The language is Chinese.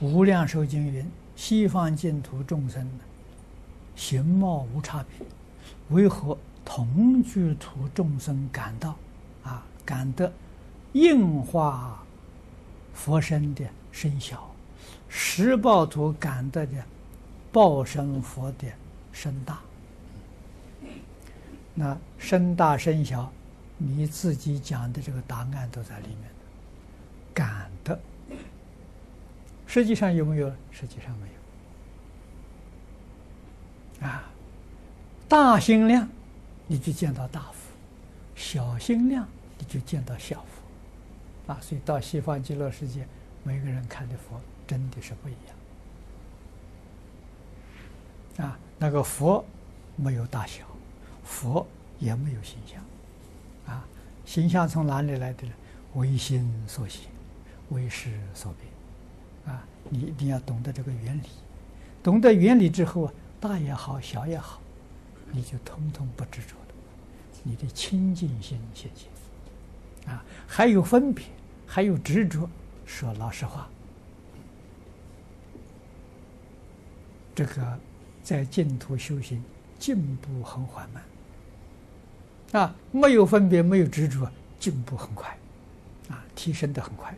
无量寿经云：西方净土众生形貌无差别，为何同居土众生感到啊感得应化佛身的身小，实报土感得的报身佛的身大？那身大身小，你自己讲的这个答案都在里面，感得。实际上有没有？实际上没有。啊，大心量，你就见到大佛；小心量，你就见到小佛。啊，所以到西方极乐世界，每个人看的佛真的是不一样。啊，那个佛没有大小，佛也没有形象。啊，形象从哪里来的呢？为心所现，为识所变。你一定要懂得这个原理，懂得原理之后啊，大也好，小也好，你就通通不执着了，你的清净心现前，啊，还有分别，还有执着，说老实话，这个在净土修行进步很缓慢，啊，没有分别，没有执着，进步很快，啊，提升的很快。